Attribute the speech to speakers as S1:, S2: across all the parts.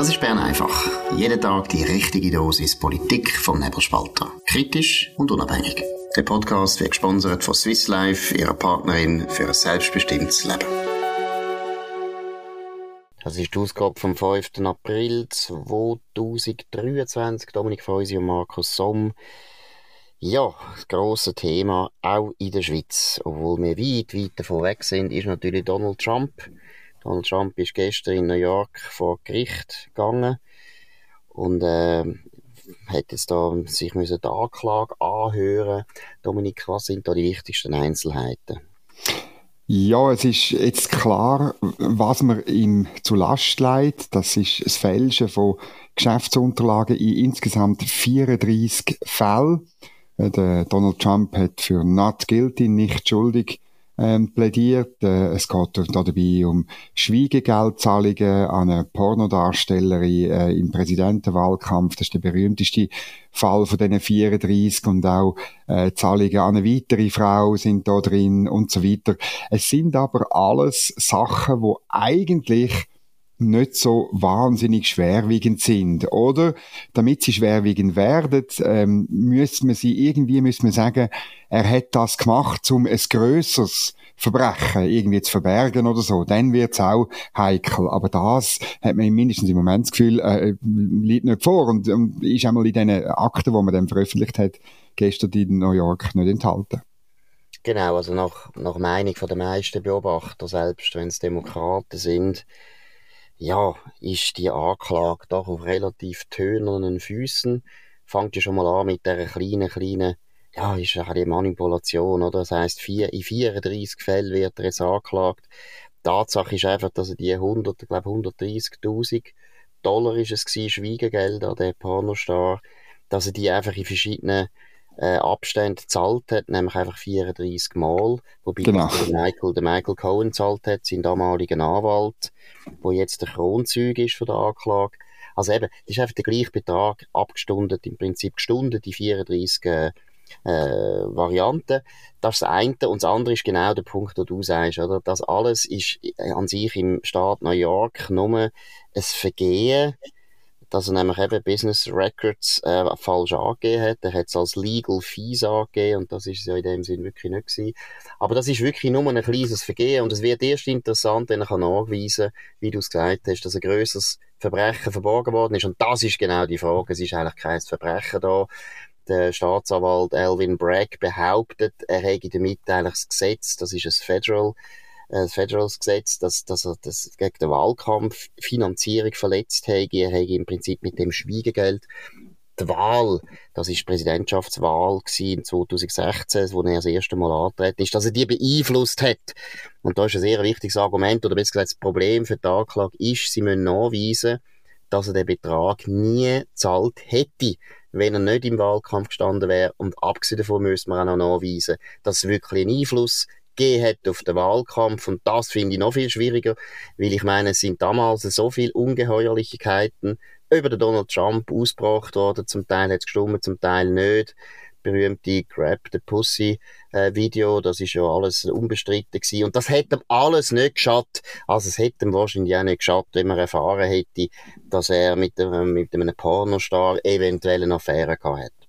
S1: Das ist Bern einfach. Jeden Tag die richtige Dosis Politik vom Nebelspalter. Kritisch und unabhängig. Der Podcast wird gesponsert von Swiss Life, ihrer Partnerin für ein selbstbestimmtes Leben. Das ist die Ausgabe vom 5. April 2023. Dominik Feusi und Markus Somm. Ja, das grosse Thema, auch in der Schweiz. Obwohl wir weit, weit davon weg sind, ist natürlich Donald Trump. Donald Trump ist gestern in New York vor Gericht gegangen und äh, hat jetzt da sich müssen die Anklage anhören. Dominik, was sind da die wichtigsten Einzelheiten?
S2: Ja, es ist jetzt klar, was man ihm zu Last leitet. Das ist das Fälschen von Geschäftsunterlagen in insgesamt 34 Fällen. Äh, der Donald Trump hat für not guilty, nicht schuldig, ähm, plädiert. Äh, es geht da dabei um Schwiegegeldzahlungen an eine Pornodarstellerin äh, im Präsidentenwahlkampf. Das ist der berühmteste Fall von diesen 34 und auch äh, Zahlungen an eine weitere Frau sind da drin und so weiter. Es sind aber alles Sachen, wo eigentlich nicht so wahnsinnig schwerwiegend sind. Oder, damit sie schwerwiegend werden, ähm, müssen wir sie irgendwie, müssen wir sagen, er hat das gemacht, um ein grösseres Verbrechen irgendwie zu verbergen oder so. Dann wird's auch heikel. Aber das hat man mindestens im Moment das Gefühl, äh, liegt nicht vor und, und ist einmal in diesen Akten, die man dann veröffentlicht hat, gestern in New York nicht enthalten.
S1: Genau, also nach, nach Meinung den meisten Beobachter, selbst wenn es Demokraten sind, ja, ist die Anklage doch auf relativ tönernen Füßen. Fangt ja schon mal an mit der kleinen, kleinen, ja, ist die Manipulation, oder? Das heisst, vier, in 34 Fällen wird er jetzt angeklagt. Tatsache ist einfach, dass er die 100, ich glaube 130.000 Dollar ist es gewesen, Schwiegegeld an den Pornostar, dass er die einfach in verschiedenen äh, Abstände gezahlt hat, nämlich einfach 34 Mal, wobei genau. der Michael, der Michael Cohen gezahlt hat, sein damaliger Anwalt, wo jetzt der Kronzeug ist von der Anklage. Also eben, das ist einfach der gleiche Betrag abgestundet, im Prinzip gestundet, die 34 äh, äh, Varianten. Das ist das eine. Und das andere ist genau der Punkt, den du sagst, oder? Das alles ist an sich im Staat New York nur ein Vergehen, dass er nämlich eben Business Records äh, falsch angegeben hat. Er hat es als Legal Fees angegeben und das ist ja in dem Sinn wirklich nicht gewesen. Aber das ist wirklich nur ein kleines Vergehen und es wird erst interessant, wenn er nachweisen kann, wie du es gesagt hast, dass ein grösseres Verbrechen verborgen worden ist. Und das ist genau die Frage. Es ist eigentlich kein Verbrechen da. Der Staatsanwalt Alvin Bragg behauptet, er hätte damit eigentlich das Gesetz, das ist ein Federal äh, Federals Gesetz, dass, dass er das gegen den Wahlkampf Finanzierung verletzt hätte. Er hätte im Prinzip mit dem Schwiegegeld die Wahl, das ist die Präsidentschaftswahl in 2016, wo er das erste Mal antreten ist, dass er die beeinflusst hat. Und da ist ein sehr wichtiges Argument, oder besser gesagt, das Problem für die Anklage ist, sie müssen nachweisen, dass er den Betrag nie zahlt hätte, wenn er nicht im Wahlkampf gestanden wäre. Und abgesehen davon müssen wir auch noch nachweisen, dass es wirklich einen Einfluss gegeben hat auf den Wahlkampf. Und das finde ich noch viel schwieriger, weil ich meine, es sind damals so viele Ungeheuerlichkeiten über den Donald Trump ausgebracht worden. Zum Teil hat es gestimmt, zum Teil nicht. Berühmte Grab the Pussy äh, Video, das ist ja alles unbestritten gewesen. Und das hätte ihm alles nicht geschadet. Also es hätte ihm wahrscheinlich auch nicht geschadet, wenn man erfahren hätte, dass er mit, einem, mit einem Pornostar eventuell eine Affäre gehabt hat.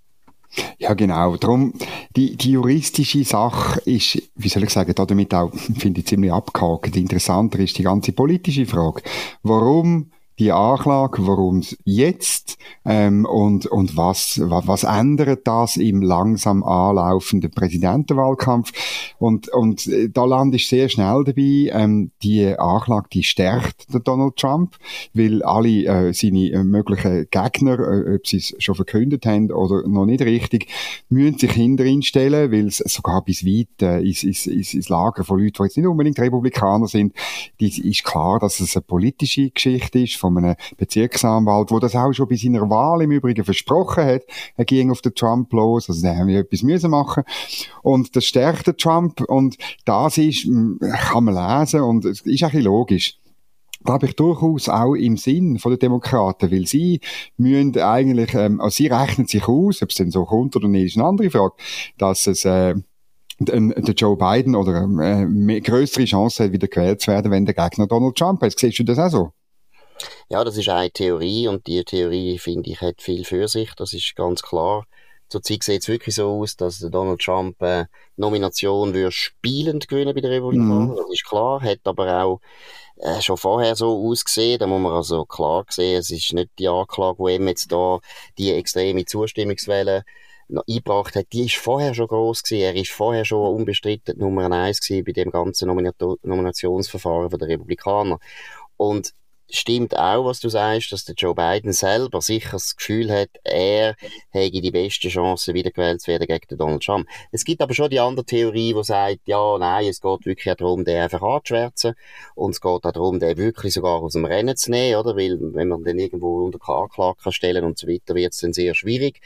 S2: Ja, genau. Darum, die, die juristische Sache ist, wie soll ich sagen, damit auch, finde ich, ziemlich abgehakt. Interessanter ist die ganze politische Frage. Warum die Anklage, warum jetzt ähm, und, und was, was, was ändert das im langsam anlaufenden Präsidentenwahlkampf. Und, und äh, da lande ich sehr schnell dabei, ähm, die Anklage, die stärkt Donald Trump, weil alle äh, seine äh, möglichen Gegner, äh, ob sie es schon verkündet haben oder noch nicht richtig, müssen sich hinter ihn stellen, weil es sogar bis weit äh, ins, ins, ins Lager von Leuten, die jetzt nicht unbedingt Republikaner sind, ist klar, dass es eine politische Geschichte ist von einem Bezirksanwalt, wo das auch schon bei seiner Wahl im Übrigen versprochen hat, er ging auf den Trump los, also da haben wir etwas müssen machen. Und das stärkt den Trump und das ist, kann man lesen und es ist auch logisch glaube ich, durchaus auch im Sinn von den Demokraten, weil sie müssen eigentlich, ähm, also sie rechnen sich aus, ob es denn so kommt oder nicht, ist eine andere Frage, dass es, äh, der Joe Biden oder äh, größere Chance hat, wieder gewählt zu werden, wenn der Gegner Donald Trump ist. Siehst du das auch so?
S1: Ja, das ist eine Theorie und die Theorie, finde ich, hat viel für sich. Das ist ganz klar. Zurzeit sieht es wirklich so aus, dass Donald Trump äh, Nomination würde spielend gewinnen bei den Republikanern. Mhm. Das ist klar. Hat aber auch äh, schon vorher so ausgesehen. Da muss man also klar sehen, es ist nicht die Anklage, die ihm jetzt da die extreme Zustimmungswelle noch eingebracht hat, die ist vorher schon groß gewesen. Er ist vorher schon unbestritten Nummer eins gewesen bei dem ganzen Nominationsverfahren der Republikaner. Und stimmt auch, was du sagst, dass der Joe Biden selber sicher das Gefühl hat, er hätte die beste Chance, wiedergewählt zu werden gegen den Donald Trump. Es gibt aber schon die andere Theorie, die sagt, ja, nein, es geht wirklich darum, den einfach anzuschwärzen und es geht auch darum, den wirklich sogar aus dem Rennen zu nehmen, oder? Weil, wenn man den irgendwo unter Anklage stellen und so weiter, wird es dann sehr schwierig.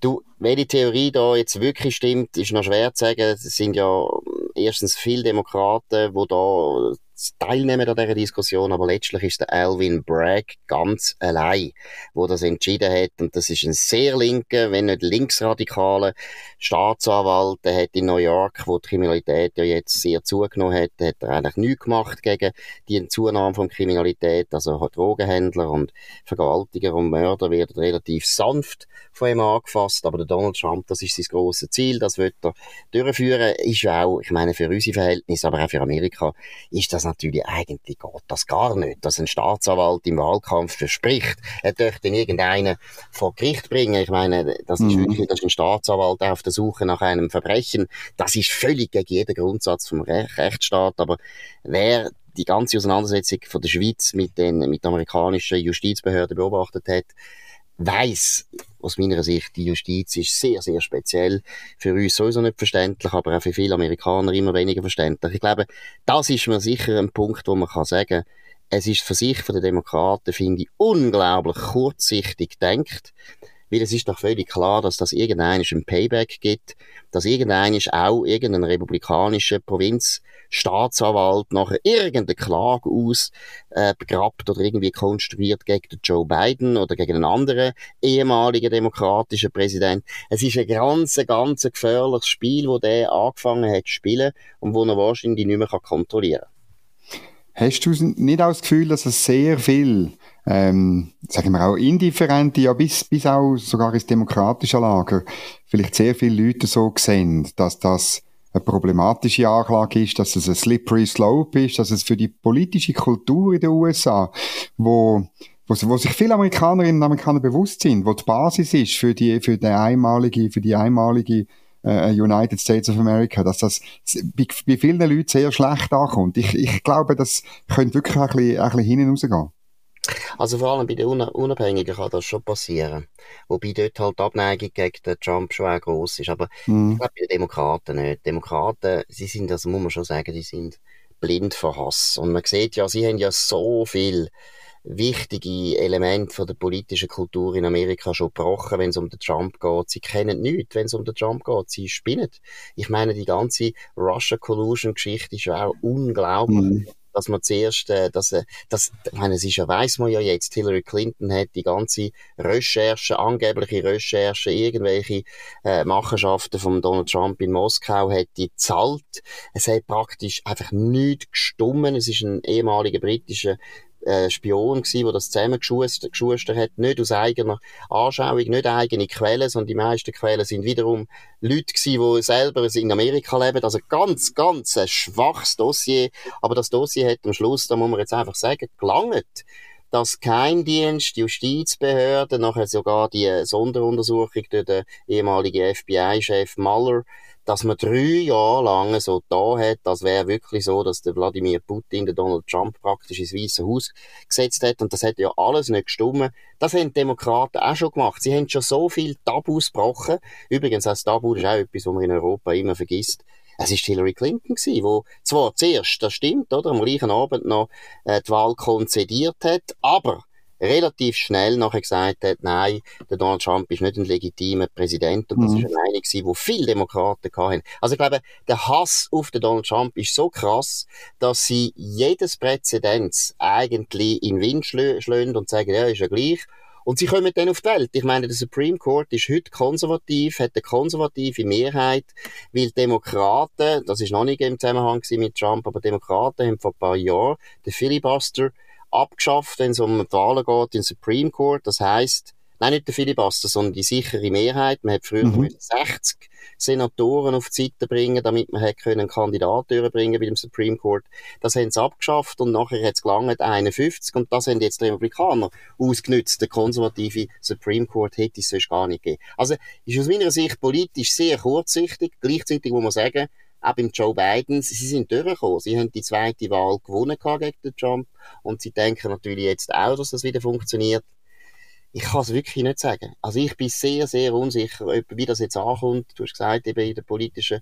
S1: Du, welche Theorie da jetzt wirklich stimmt, ist noch schwer zu sagen. Es sind ja erstens viele Demokraten, die da teilnehmen an dieser Diskussion, aber letztlich ist der Alvin Bragg ganz allein, wo das entschieden hat. Und das ist ein sehr linker, wenn nicht linksradikaler Staatsanwalt. Der hat in New York, wo die Kriminalität ja jetzt sehr zugenommen hat, hat er eigentlich nichts gemacht gegen die Zunahme von Kriminalität. Also Drogenhändler und Vergewaltiger und Mörder werden relativ sanft von ihm angefasst. Aber der Donald Trump, das ist sein grosses Ziel, das wird er durchführen. Ist ja auch, ich meine, für unsere Verhältnisse, aber auch für Amerika, ist das natürlich eigentlich geht das gar nicht, dass ein Staatsanwalt im Wahlkampf verspricht, er dürfte irgendeinen vor Gericht bringen. Ich meine, das ist mhm. wirklich, das ist ein Staatsanwalt auf der Suche nach einem Verbrechen. Das ist völlig gegen jeden Grundsatz vom Re Rechtsstaat. Aber wer die ganze Auseinandersetzung von der Schweiz mit den, mit der amerikanischen Justizbehörden beobachtet hat, weiß aus meiner Sicht, die Justiz ist sehr, sehr speziell. Für uns sowieso nicht verständlich, aber auch für viele Amerikaner immer weniger verständlich. Ich glaube, das ist mir sicher ein Punkt, wo man kann sagen, es ist für sich, von den Demokraten, finde ich, unglaublich kurzsichtig denkt. Weil es ist doch völlig klar, dass das irgendein ein Payback gibt, dass irgendein auch irgendein republikanischer Provinzstaatsanwalt nachher irgendeine Klage aus äh, begrabt oder irgendwie konstruiert gegen Joe Biden oder gegen einen anderen ehemaligen demokratischen Präsident. Es ist ein ganz, ganz gefährliches Spiel, wo der angefangen hat zu spielen und wo er wahrscheinlich nicht mehr kontrollieren kann.
S2: Hast du nicht auch das Gefühl, dass es sehr viel ähm, sagen wir auch indifferente, ja bis, bis auch sogar ins demokratische Lager, vielleicht sehr viele Leute so sehen, dass das eine problematische Anklage ist, dass es ein slippery slope ist, dass es für die politische Kultur in den USA, wo wo, wo sich viele Amerikanerinnen und Amerikaner bewusst sind, wo die Basis ist für die für die einmalige für die einmalige äh, United States of America, dass das bei, bei vielen Leuten sehr schlecht ankommt. Ich, ich glaube, das könnte wirklich ein bisschen, ein bisschen hinten rausgehen.
S1: Also vor allem bei den Unabhängigen kann das schon passieren. Wobei dort halt die Abneigung gegen den Trump schon auch gross ist. Aber mhm. ich glaube bei den Demokraten nicht. Demokraten, sie sind, also muss man schon sagen, die sind blind vor Hass. Und man sieht ja, sie haben ja so viel wichtige Elemente von der politischen Kultur in Amerika schon gebrochen, wenn es um den Trump geht. Sie kennen nichts, wenn es um den Trump geht. Sie spinnen. Ich meine, die ganze Russia Collusion Geschichte ist ja auch unglaublich. Mhm dass man zuerst, äh, dass, äh, dass, ich meine, es ist ja, weiss man ja jetzt, Hillary Clinton hat die ganze Recherche, angebliche Recherche, irgendwelche äh, Machenschaften von Donald Trump in Moskau hat die zahlt. Es hat praktisch einfach nichts gestummen. Es ist ein ehemaliger britischer äh, Spion gsi, der das zusammengeschustert hat, nicht aus eigener Anschauung, nicht eigene Quellen, sondern die meisten Quellen sind wiederum Leute gsi, die selber in Amerika leben, also ganz, ganz ein schwaches Dossier, aber das Dossier hat am Schluss, da muss man jetzt einfach sagen, gelangt dass Geheimdienst, Justizbehörden, nachher sogar die Sonderuntersuchung durch den ehemaligen FBI-Chef Mueller dass man drei Jahre lang so da hat, das wäre wirklich so, dass der Wladimir Putin den Donald Trump praktisch ins Weiße Haus gesetzt hat und das hat ja alles nicht gestummen. Das haben die Demokraten auch schon gemacht. Sie haben schon so viel Tabus gebrochen. Übrigens, das Tabu ist auch etwas, was man in Europa immer vergisst. Es ist Hillary Clinton gewesen, wo zwar zuerst, das stimmt, oder, am gleichen Abend noch äh, die Wahl konzediert hat, aber relativ schnell nachher gesagt hat, nein, der Donald Trump ist nicht ein legitimer Präsident und das mhm. ist eine Meinung wo viele Demokraten hatten. Also ich glaube, der Hass auf den Donald Trump ist so krass, dass sie jedes Präzedenz eigentlich in den Wind schlönd und sagen, ja, ist ja gleich. Und sie kommen dann auf die Welt. Ich meine, der Supreme Court ist heute konservativ, hat eine konservative Mehrheit, weil Demokraten, das ist noch nicht im Zusammenhang mit Trump, aber Demokraten haben vor ein paar Jahren den Filibuster abgeschafft, wenn es um die Wahlen geht, in Supreme Court. Das heißt, nein, nicht der Filibuster, sondern die sichere Mehrheit. Man hat früher mhm. 60 Senatoren auf die Seite bringen, damit man hätte können einen Kandidat durchbringen bei dem Supreme Court. Das haben sie abgeschafft und nachher hat es gelangt 51 und das haben jetzt die Republikaner ausgenutzt. Der konservative Supreme Court hätte es sonst gar nicht gegeben. Also ist aus meiner Sicht politisch sehr kurzsichtig. Gleichzeitig muss man sagen, auch beim Joe Biden, sie sind durchgekommen. Sie haben die zweite Wahl gewonnen gegen den Trump und sie denken natürlich jetzt auch, dass das wieder funktioniert. Ich kann es wirklich nicht sagen. Also ich bin sehr, sehr unsicher, wie das jetzt ankommt. Du hast gesagt, eben in der politischen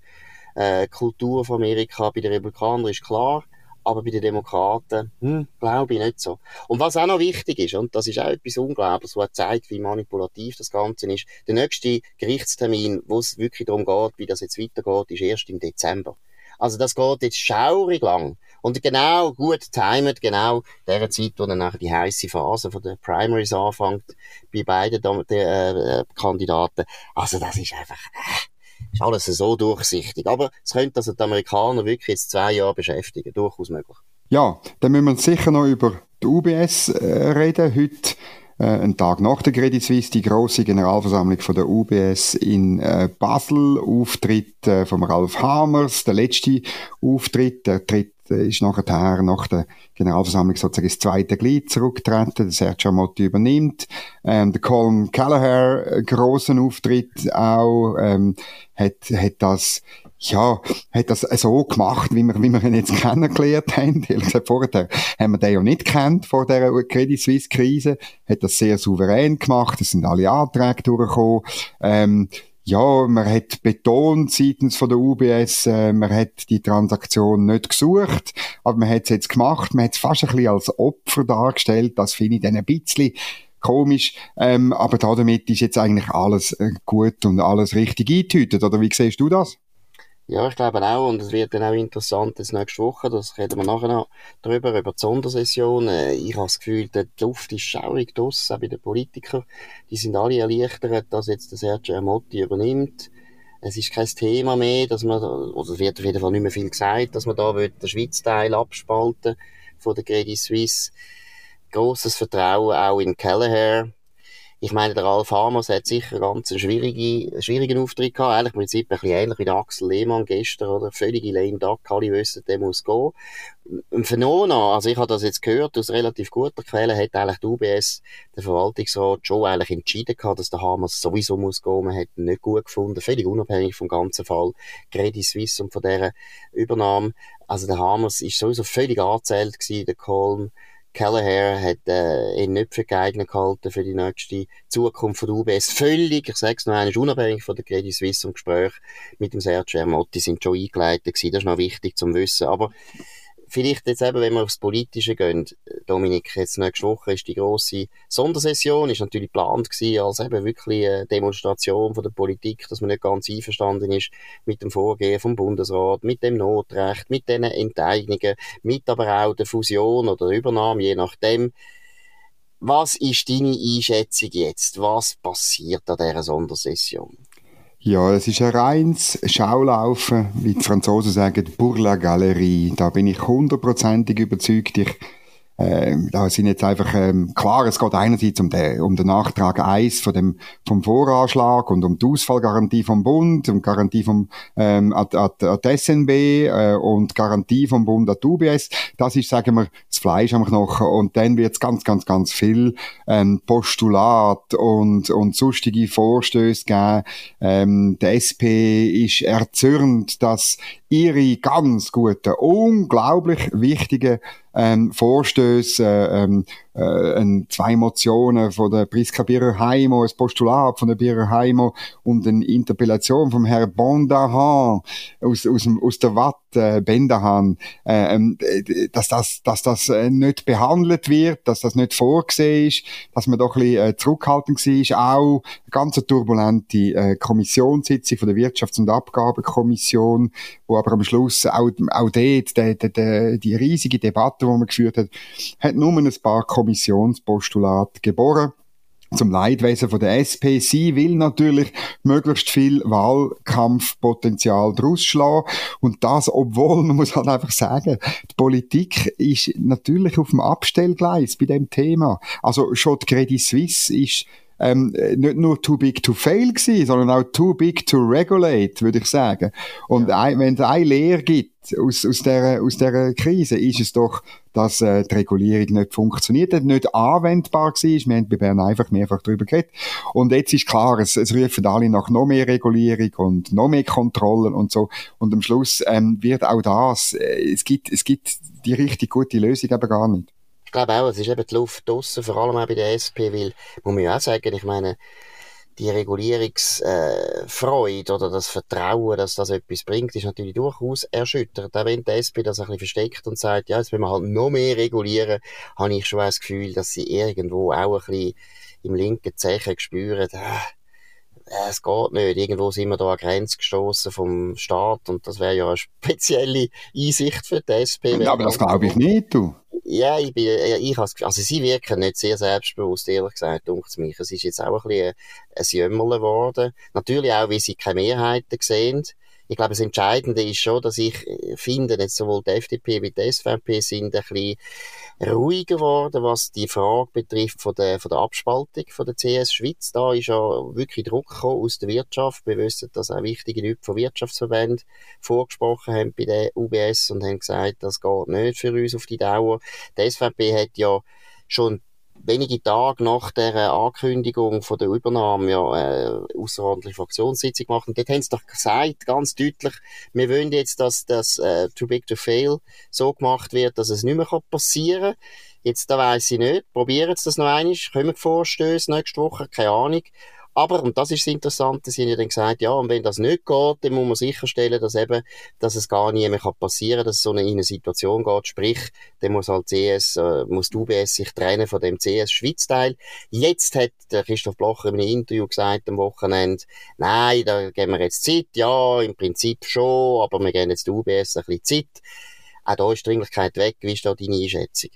S1: äh, Kultur von Amerika, bei den Republikanern ist klar, aber bei den Demokraten, hm, glaube ich nicht so. Und was auch noch wichtig ist, und das ist auch etwas Unglaubliches, was zeigt, wie manipulativ das Ganze ist, der nächste Gerichtstermin, wo es wirklich darum geht, wie das jetzt weitergeht, ist erst im Dezember. Also das geht jetzt schaurig lang. Und genau, gut timet, genau der Zeit, wo dann nachher die heiße Phase von den Primaries anfängt, bei beiden äh, Kandidaten. Also das ist einfach, äh, ist alles so durchsichtig. Aber es könnte also die Amerikaner wirklich jetzt zwei Jahre beschäftigen, durchaus möglich.
S2: Ja, dann müssen wir sicher noch über die UBS äh, reden. Heute äh, einen Tag nach der Credit Suisse die große Generalversammlung von der UBS in äh, Basel, Auftritt äh, von Ralf Hamers, der letzte Auftritt, der tritt ist nachher nach der Generalversammlung sozusagen das zweite Glied zurückgetreten, der Sergio Motti übernimmt. Ähm, der Colin Callagher, äh, großen Auftritt auch, ähm, hat, hat das ja, hat das so gemacht, wie wir, wie wir ihn jetzt kennengelernt haben. Ehrlich gesagt, vorher haben wir den ja nicht kennt vor der Credit Suisse Krise. Hat das sehr souverän gemacht. Es sind alle Anträge durchgekommen. Ähm, ja, man hat betont seitens von der UBS, äh, man hat die Transaktion nicht gesucht, aber man hat es jetzt gemacht. Man hat es fast ein bisschen als Opfer dargestellt. Das finde ich dann ein bisschen komisch. Ähm, aber damit ist jetzt eigentlich alles äh, gut und alles richtig eingetütet. Oder wie siehst du das?
S1: Ja, ich glaube auch, und es wird dann auch interessant jetzt nächste Woche, das reden wir nachher noch drüber, über die Sondersession. Äh, ich habe das Gefühl, der Luft ist schaurig draussen, auch bei den Politikern. Die sind alle erleichtert, dass jetzt der Sergio Motti übernimmt. Es ist kein Thema mehr, dass man, oder es wird auf jeden Fall nicht mehr viel gesagt, dass man da den Schweiz-Teil abspalten von der Credit Suisse. Grosses Vertrauen auch in Kelleher ich meine, der Ralf Hamers hat sicher ganz einen schwierigen, schwierigen Auftritt gehabt. Eigentlich im Prinzip ein bisschen ähnlich wie der Axel Lehmann gestern, oder? Völlige lame duck. Alle wissen, der muss gehen. Im Phenona, also ich habe das jetzt gehört, aus relativ guter Quelle, hat eigentlich die UBS, der Verwaltungsrat, schon eigentlich entschieden gehabt, dass der Hamers sowieso muss gehen. Man hat ihn nicht gut gefunden. Völlig unabhängig vom ganzen Fall. Credit Suisse und von dieser Übernahme. Also der Hamers ist sowieso völlig angezählt gewesen, der Colm. Kelleher hat äh, ihn nicht für geeignet gehalten für die nächste Zukunft von UBS. Völlig, ich sage es noch einmal, unabhängig von der Credit Suisse und Gespräch mit dem Sergio Ermotti sind schon eingeleitet gewesen. Das ist noch wichtig zum Wissen. Aber vielleicht jetzt eben, wenn wir aufs Politische gehen, Dominik, jetzt nächste Woche ist die grosse Sondersession, ist natürlich geplant gewesen, als eben wirklich eine Demonstration von der Politik, dass man nicht ganz einverstanden ist mit dem Vorgehen vom Bundesrat, mit dem Notrecht, mit den Enteignungen, mit aber auch der Fusion oder der Übernahme, je nachdem. Was ist deine Einschätzung jetzt? Was passiert an dieser Sondersession?
S2: Ja, es ist ein reines Schaulaufen, wie die Franzosen sagen, pour la galerie. Da bin ich hundertprozentig überzeugt. Ich ähm, da sind jetzt einfach, ähm, klar, es geht einerseits um den, um den Nachtrag 1 von dem, vom Voranschlag und um die Ausfallgarantie vom Bund, um Garantie vom, ähm, an, an, an SNB, äh, und Garantie vom Bund an UBS. Das ist, sagen wir, das Fleisch am Knochen. Und dann wird es ganz, ganz, ganz viel, ähm, Postulat und, und sonstige Vorstöße geben. Ähm, der SP ist erzürnt, dass ihre ganz guten, unglaublich wichtigen ähm, Vorstöße, äh, ähm, äh, zwei Motionen von der Priska Birrer-Heimo, ein Postulat von der Birrer-Heimo und eine Interpellation vom Herrn Bondahan aus, aus, aus der Watt, äh, Bendahan, äh, ähm, dass das, dass das äh, nicht behandelt wird, dass das nicht vorgesehen ist, dass man doch ein bisschen äh, zurückhaltend war. Auch eine ganz turbulente äh, Kommissionssitzung von der Wirtschafts- und Abgabenkommission, wo aber am Schluss auch, auch dort, die, die, die, die riesige Debatte, die man geführt hat, hat nur ein paar Kommissionspostulate geboren zum Leidwesen von der SP. Sie will natürlich möglichst viel Wahlkampfpotenzial draus schlagen. Und das, obwohl, man muss halt einfach sagen, die Politik ist natürlich auf dem Abstellgleis bei dem Thema. Also schon die Credit Suisse ist ähm, nicht nur too big to fail gewesen, sondern auch too big to regulate, würde ich sagen. Und ja. ein, wenn es eine Lehre gibt aus, aus, der, aus der Krise, ist es doch, dass äh, die Regulierung nicht funktioniert hat, nicht anwendbar war. Wir haben bei Bern einfach mehrfach darüber geredet. Und jetzt ist klar, es, es rufen alle nach noch mehr Regulierung und noch mehr Kontrollen und so. Und am Schluss ähm, wird auch das, äh, es gibt, es gibt die richtig gute Lösung aber gar nicht
S1: glaube auch, es ist eben die Luft draussen, vor allem auch bei der SP, weil, muss man ja auch sagen, ich meine, die Regulierungsfreude äh, oder das Vertrauen, dass das etwas bringt, ist natürlich durchaus erschüttert. Auch wenn die SP das ein bisschen versteckt und sagt, ja, jetzt wollen wir halt noch mehr regulieren, habe ich schon das Gefühl, dass sie irgendwo auch ein bisschen im linken Zeichen spüren, äh, es geht nicht. Irgendwo sind wir da an Grenze gestoßen vom Staat und das wäre ja eine spezielle Einsicht für die SP.
S2: Ja, aber das glaube ich nicht, du.
S1: Ja, ich bin, ich has, also sie wirken nicht sehr selbstbewusst, ehrlich gesagt, dunkt mich. Es ist jetzt auch ein bisschen ein Jämmerle geworden. Natürlich auch, wie sie keine Mehrheiten sehen ich glaube, das Entscheidende ist schon, dass ich äh, finde, jetzt sowohl die FDP wie die SVP sind ein bisschen ruhiger geworden, was die Frage betrifft von der, von der Abspaltung von der CS Schweiz. Da ist ja wirklich Druck gekommen aus der Wirtschaft. Wir wissen, dass auch wichtige Leute von Wirtschaftsverbänden vorgesprochen haben bei der UBS und haben gesagt, das geht nicht für uns auf die Dauer. Die SVP hat ja schon wenige Tage nach der Ankündigung von der Übernahme ja äh, außerordentliche Fraktionssitzung gemacht und dort haben sie doch gesagt, ganz deutlich, wir wollen jetzt, dass das äh, Too Big to Fail so gemacht wird, dass es nicht mehr passieren kann. Jetzt, da weiss ich nicht, probieren sie das noch einmal, kommen Vorstöße nächste Woche, keine Ahnung. Aber, und das ist das Interessante, sie haben ja dann gesagt, ja, und wenn das nicht geht, dann muss man sicherstellen, dass eben, dass es gar nie mehr passieren kann, dass es so eine, in eine Situation geht. Sprich, dann muss halt CS, äh, muss die UBS sich trennen von dem CS-Schweiz-Teil. Jetzt hat der Christoph Blocher in einem Interview gesagt am Wochenende, nein, da geben wir jetzt Zeit. Ja, im Prinzip schon, aber wir geben jetzt die UBS ein bisschen Zeit. Auch da ist die Dringlichkeit weg. Wie ist da deine Einschätzung?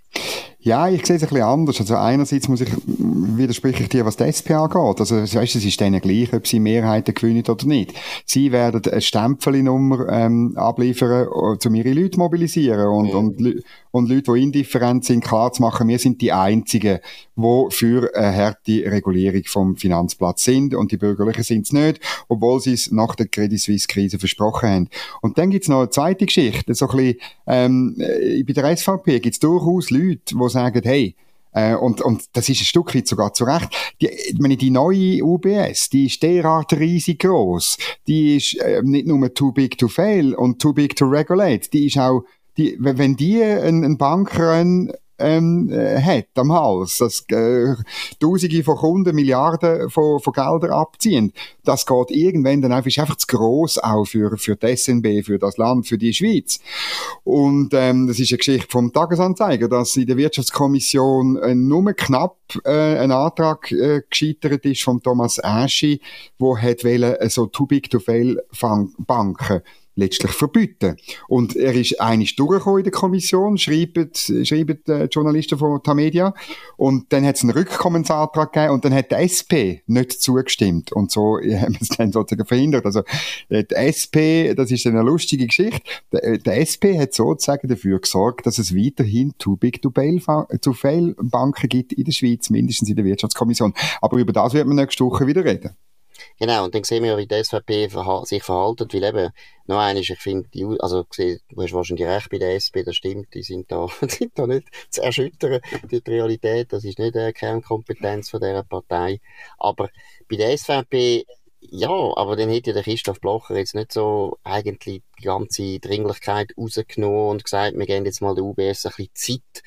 S2: Ja, ich sehe es ein bisschen anders. Also einerseits muss ich, widerspreche ich dir, was die SP angeht. Also, weißt, es ist denen gleich, ob sie Mehrheiten gewinnen oder nicht. Sie werden eine Stempelnummer ähm, abliefern, um ihre Leute mobilisieren und, ja. und, und Leute, die indifferent sind, klar zu machen, wir sind die Einzigen, die für eine harte Regulierung vom Finanzplatz sind und die Bürgerlichen sind es nicht, obwohl sie es nach der Credit Suisse-Krise versprochen haben. Und dann gibt es noch eine zweite Geschichte, so ein bisschen, ähm, äh, bei der SVP gibt es durchaus Leute, die sagen, hey, äh, und, und das ist ein Stück weit sogar zu Recht. Die, die neue UBS, die ist derart riesig groß. Die ist äh, nicht nur too big to fail und too big to regulate. Die ist auch, die, wenn die einen, einen Banker ähm, äh, hat am Hals, dass äh, Tausende von Kunden Milliarden von, von Geldern abziehen, das geht irgendwann dann einfach, ist einfach zu gross auch für, für die SNB, für das Land, für die Schweiz. Und ähm, das ist eine Geschichte vom Tagesanzeiger, dass in der Wirtschaftskommission äh, nur knapp äh, ein Antrag äh, gescheitert ist von Thomas Aschi, wo hat wollen, äh, so too big to fail Banken letztlich verbieten. Und er ist eigentlich durchgekommen in der Kommission, schreiben, schreiben die Journalisten von Tamedia. Und dann hat es einen Rückkommensantrag gegeben und dann hat die SP nicht zugestimmt. Und so haben wir es dann sozusagen verhindert. Also, die SP, das ist eine lustige Geschichte. Die, die SP hat sozusagen dafür gesorgt, dass es weiterhin too big to fail, to fail Banken gibt in der Schweiz, mindestens in der Wirtschaftskommission. Aber über das wird man nächste Woche wieder reden.
S1: Genau, und dann sehen wir, wie die SVP verha sich verhalten, weil eben, noch eines, ich finde, also, du hast wahrscheinlich recht bei der SP, das stimmt, die sind da, sind da nicht zu erschüttern, die Realität, das ist nicht eine Kernkompetenz von dieser Partei, aber bei der SVP, ja, aber dann hätte der Christoph Blocher jetzt nicht so eigentlich die ganze Dringlichkeit rausgenommen und gesagt, wir geben jetzt mal der UBS ein bisschen Zeit,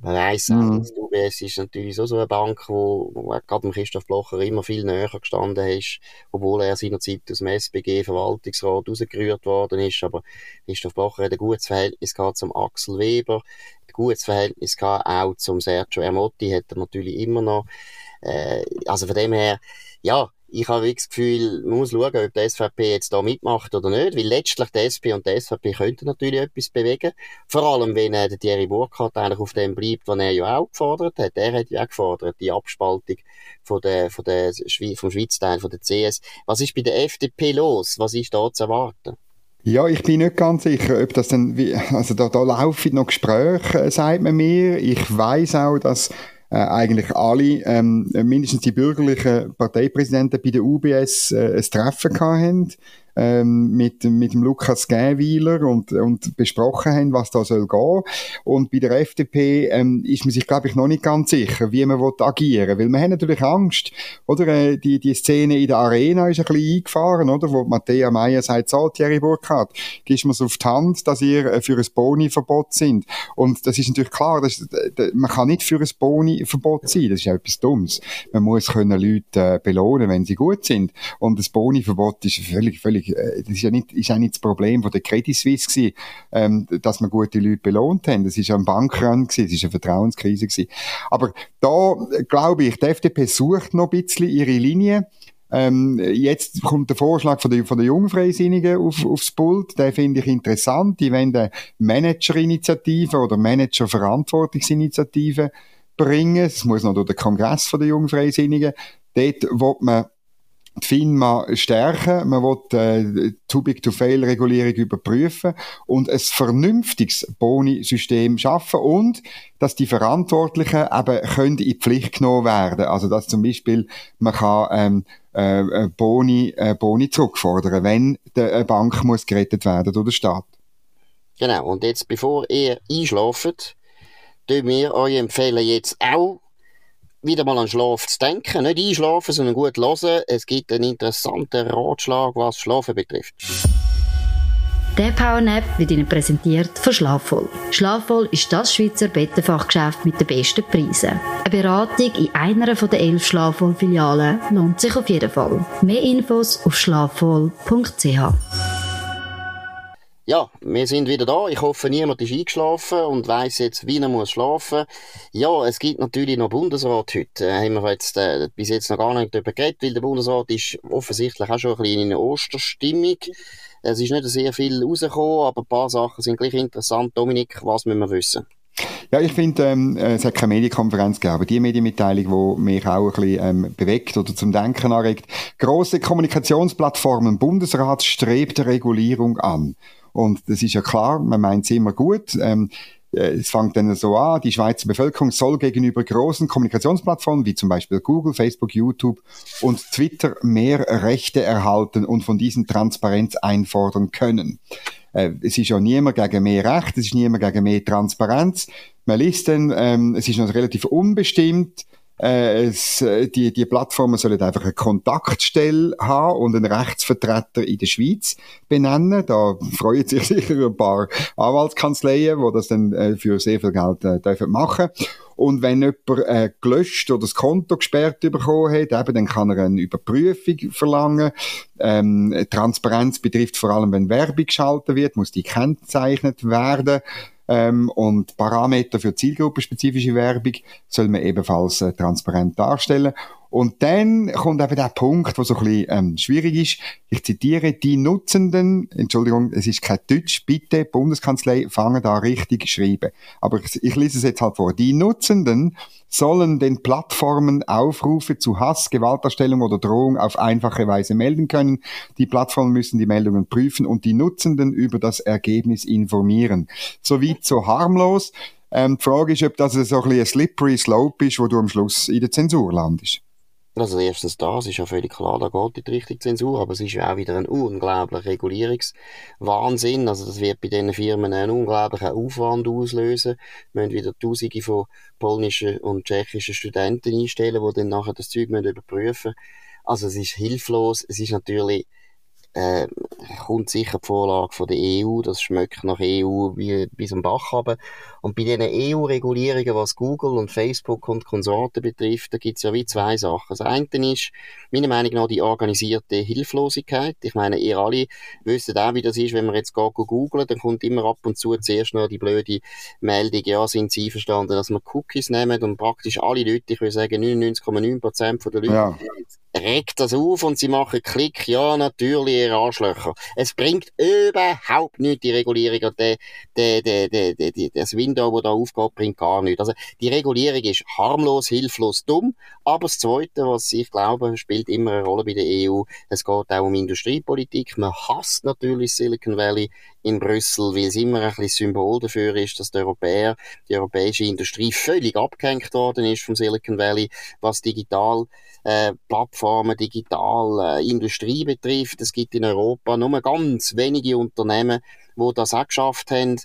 S1: man weiss auch, mhm. UBS ist natürlich so, so eine Bank, wo, wo gerade dem Christoph Blocher immer viel näher gestanden ist, obwohl er seinerzeit aus dem SBG-Verwaltungsrat rausgerührt worden ist. Aber Christoph Blocher hat ein gutes Verhältnis gehabt zum Axel Weber, ein gutes Verhältnis gehabt auch zum Sergio Ermotti, hat er natürlich immer noch. Äh, also von dem her, ja, ich habe das Gefühl, man muss schauen, ob die SVP jetzt da mitmacht oder nicht, weil letztlich die SP und die SVP könnten natürlich etwas bewegen. Vor allem, wenn äh, der Thierry Burkhardt eigentlich auf dem bleibt, was er ja auch gefordert hat. Er hat ja auch gefordert, die Abspaltung von der, von der, vom Schweizer Teil, von der CS. Was ist bei der FDP los? Was ist da zu erwarten?
S2: Ja, ich bin nicht ganz sicher, ob das dann, also da, da laufen noch Gespräche, äh, sagt man mir. Ich weiß auch, dass äh, eigentlich alle, ähm, mindestens die bürgerlichen Parteipräsidenten bei der UBS äh, ein Treffen hatten ähm, mit, mit dem Lukas Gähwiler und, und besprochen haben, was da soll gehen. Und bei der FDP ähm, ist man sich, glaube ich, noch nicht ganz sicher, wie man agieren will. Weil wir haben natürlich Angst, oder? Äh, die, die Szene in der Arena ist ein bisschen eingefahren, oder? Wo Matthäa Meyer sagt, so, Thierry Burkhardt, gibst mir auf die Hand, dass ihr äh, für ein Boni-Verbot sind. Und das ist natürlich klar, das, man kann nicht für ein Boni-Verbot sein. Das ist ja etwas Dummes. Man muss können Leute äh, belohnen, wenn sie gut sind. Und das Boni-Verbot ist völlig, völlig das ist ja nicht, ist ja nicht das Problem von der Credit Suisse gewesen, ähm, dass man gute Leute belohnt haben. Das ist ja ein Bankrun gewesen, das ist eine Vertrauenskrise gewesen. Aber da, glaube ich, die FDP sucht noch ein bisschen ihre Linie. Ähm, jetzt kommt der Vorschlag von der, von der Jungfreisinnigen auf, aufs Pult. Den finde ich interessant. Die wollen eine Managerinitiative oder Managerverantwortungsinitiative bringen. Es muss noch durch den Kongress von der Jungfreisinnigen. Dort wird man die FINMA stärken, man will äh, Too Big to Fail Regulierung überprüfen und ein vernünftiges Boni-System schaffen und dass die Verantwortlichen eben können in die Pflicht genommen werden. Also dass zum Beispiel man kann ähm, äh, äh Boni, äh, Boni zurückfordern, wenn eine Bank muss gerettet werden durch den Staat.
S1: Genau. Und jetzt, bevor ihr einschlaft, tun wir euch empfehlen jetzt auch wieder mal an Schlaf zu denken. Nicht einschlafen, sondern gut hören. Es gibt einen interessanten Ratschlag, was Schlafen betrifft.
S3: Der Powernap wird Ihnen präsentiert von Schlafvoll. Schlafvoll ist das Schweizer Bettenfachgeschäft mit den besten Preisen. Eine Beratung in einer der elf Schlafvoll-Filialen lohnt sich auf jeden Fall. Mehr Infos auf schlafvoll.ch.
S1: Ja, wir sind wieder da. Ich hoffe, niemand ist eingeschlafen und weiß jetzt, wie er muss schlafen. Ja, es gibt natürlich noch Bundesrat heute. Äh, haben wir jetzt äh, bis jetzt noch gar nicht darüber geredet, weil der Bundesrat ist offensichtlich auch schon ein bisschen in einer Osterstimmung. Es ist nicht sehr viel rausgekommen, aber ein paar Sachen sind gleich interessant. Dominik, was müssen wir wissen?
S2: Ja, ich finde, ähm, es hat keine Medienkonferenz gegeben, aber die Medienmitteilung, die mich auch ein bisschen ähm, bewegt oder zum Denken anregt. Große Kommunikationsplattformen, Bundesrat strebt Regulierung an. Und das ist ja klar, man meint es immer gut. Ähm, äh, es fängt dann so an, die Schweizer Bevölkerung soll gegenüber großen Kommunikationsplattformen wie zum Beispiel Google, Facebook, YouTube und Twitter mehr Rechte erhalten und von diesen Transparenz einfordern können. Äh, es ist ja niemand gegen mehr Recht, es ist niemand gegen mehr Transparenz. Man liest dann, ähm, es ist noch relativ unbestimmt, äh, es, äh, die, die Plattformen sollen einfach eine Kontaktstelle haben und einen Rechtsvertreter in der Schweiz benennen. Da freuen sich sicher ein paar Anwaltskanzleien, die das dann äh, für sehr viel Geld äh, dürfen machen und wenn jemand äh, gelöscht oder das Konto gesperrt bekommen hat, eben, dann kann er eine Überprüfung verlangen. Ähm, Transparenz betrifft vor allem, wenn Werbung geschaltet wird, muss die gekennzeichnet werden ähm, und Parameter für zielgruppenspezifische Werbung soll man ebenfalls äh, transparent darstellen. Und dann kommt eben der Punkt, wo so ein bisschen ähm, schwierig ist. Ich zitiere, die Nutzenden, Entschuldigung, es ist kein Deutsch, bitte, Bundeskanzlei, fangen da richtig schreiben. Aber ich, ich lese es jetzt halt vor. Die Nutzenden sollen den Plattformen Aufrufe zu Hass, Gewalterstellung oder Drohung auf einfache Weise melden können. Die Plattformen müssen die Meldungen prüfen und die Nutzenden über das Ergebnis informieren. So weit, so harmlos. Ähm, die Frage ist, ob das so ein, bisschen ein slippery slope ist, wo du am Schluss in der Zensur landest.
S1: Also erstens das ist ja völlig klar, da geht in die Richtung Zensur, aber es ist ja auch wieder ein unglaublicher Regulierungswahnsinn. Also das wird bei diesen Firmen einen unglaublichen Aufwand auslösen. Wir müssen wieder Tausende von polnischen und tschechischen Studenten einstellen, die dann nachher das Zeug überprüfen müssen. Also es ist hilflos. Es ist natürlich äh, kommt sicher die Vorlage von der EU, das schmeckt nach EU wie bis am Bach runter. Und bei diesen EU-Regulierungen, was Google und Facebook und Konsorten betrifft, da gibt's ja wie zwei Sachen. Das eine ist, meiner Meinung nach, die organisierte Hilflosigkeit. Ich meine, ihr alle wisst auch, wie das ist, wenn man jetzt geht googlen, dann kommt immer ab und zu zuerst noch die blöde Meldung, ja, sind Sie verstanden, dass wir Cookies nehmen und praktisch alle Leute, ich würde sagen 99,9% der Leute, ja regt das auf und sie machen Klick, ja, natürlich, ihr Arschlöcher. Es bringt überhaupt nichts, die Regulierung und der, der, der, der, der, das Window, das da aufgeht, bringt gar nichts. Also, die Regulierung ist harmlos, hilflos, dumm, aber das Zweite, was ich glaube, spielt immer eine Rolle bei der EU, es geht auch um Industriepolitik. Man hasst natürlich Silicon Valley in Brüssel, weil es immer ein bisschen Symbol dafür ist, dass die Europäer, die europäische Industrie völlig abgehängt worden ist vom Silicon Valley, was digital äh, Plattformen, digital äh, Industrie betrifft. Es gibt in Europa nur ganz wenige Unternehmen, wo das auch geschafft haben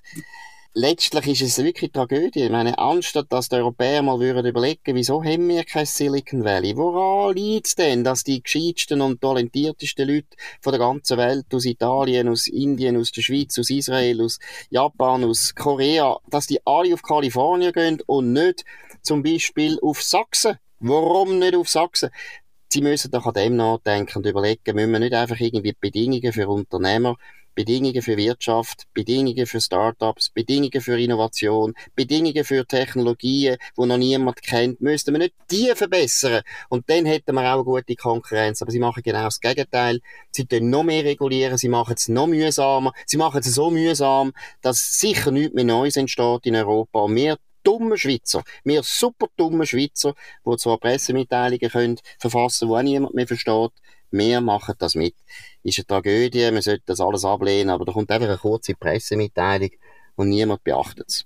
S1: letztlich ist es wirklich Tragödie. Ich meine, anstatt dass die Europäer mal würden überlegen, wieso haben wir kein Silicon Valley? Woran liegt es denn, dass die gescheitsten und talentiertesten Leute von der ganzen Welt, aus Italien, aus Indien, aus der Schweiz, aus Israel, aus Japan, aus Korea, dass die alle auf Kalifornien gehen und nicht zum Beispiel auf Sachsen? Warum nicht auf Sachsen? Sie müssen doch an dem nachdenken und überlegen, müssen wir nicht einfach irgendwie Bedingungen für Unternehmer Bedingungen für Wirtschaft, Bedingungen für Startups, Bedingungen für Innovation, Bedingungen für Technologien, die noch niemand kennt, müssten wir nicht die verbessern. Und dann hätten wir auch eine gute Konkurrenz. Aber sie machen genau das Gegenteil. Sie tun noch mehr regulieren, sie machen es noch mühsamer, sie machen es so mühsam, dass sicher nichts mehr Neues entsteht in Europa. Und wir dumme Schweizer, wir super dumme Schweizer, die zwar Pressemitteilungen können verfassen, die auch niemand mehr versteht, wir machen das mit. Ist eine Tragödie, man sollte das alles ablehnen, aber da kommt einfach eine kurze Pressemitteilung und niemand beachtet es.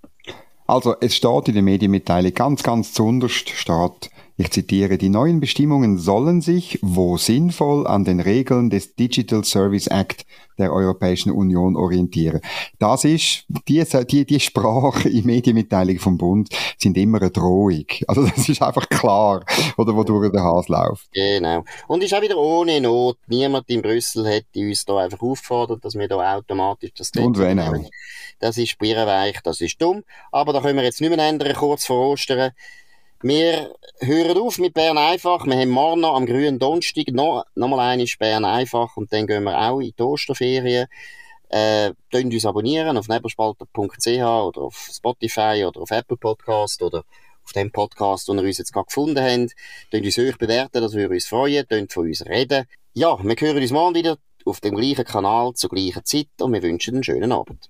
S2: Also, es steht in der Medienmitteilung ganz, ganz zunderst steht, ich zitiere, die neuen Bestimmungen sollen sich, wo sinnvoll, an den Regeln des Digital Service Act der Europäischen Union orientieren. Das ist, die, die, die Sprache in Medienmitteilung vom Bund sind immer eine Drohung. Also das ist einfach klar, oder wo durch den Hase läuft.
S1: Genau. Und ist auch wieder ohne Not. Niemand in Brüssel hätte uns da einfach aufgefordert, dass wir da automatisch das
S2: Und wenn auch.
S1: Das ist birrenweich, das ist dumm. Aber da können wir jetzt nicht mehr ändern, kurz vor Ostern. Wir hören auf mit Bern einfach. Wir haben morgen noch am grünen Donnerstag noch, noch mal eine Bern einfach und dann gehen wir auch in die Osterferien. Äh, uns abonnieren auf nebelspalter.ch oder auf Spotify oder auf Apple Podcast oder auf dem Podcast, den ihr uns jetzt gerade gefunden habt. Könnt uns euch bewerten, das würde uns freuen. Könnt von uns reden. Ja, wir hören uns morgen wieder auf dem gleichen Kanal zur gleichen Zeit und wir wünschen einen schönen Abend.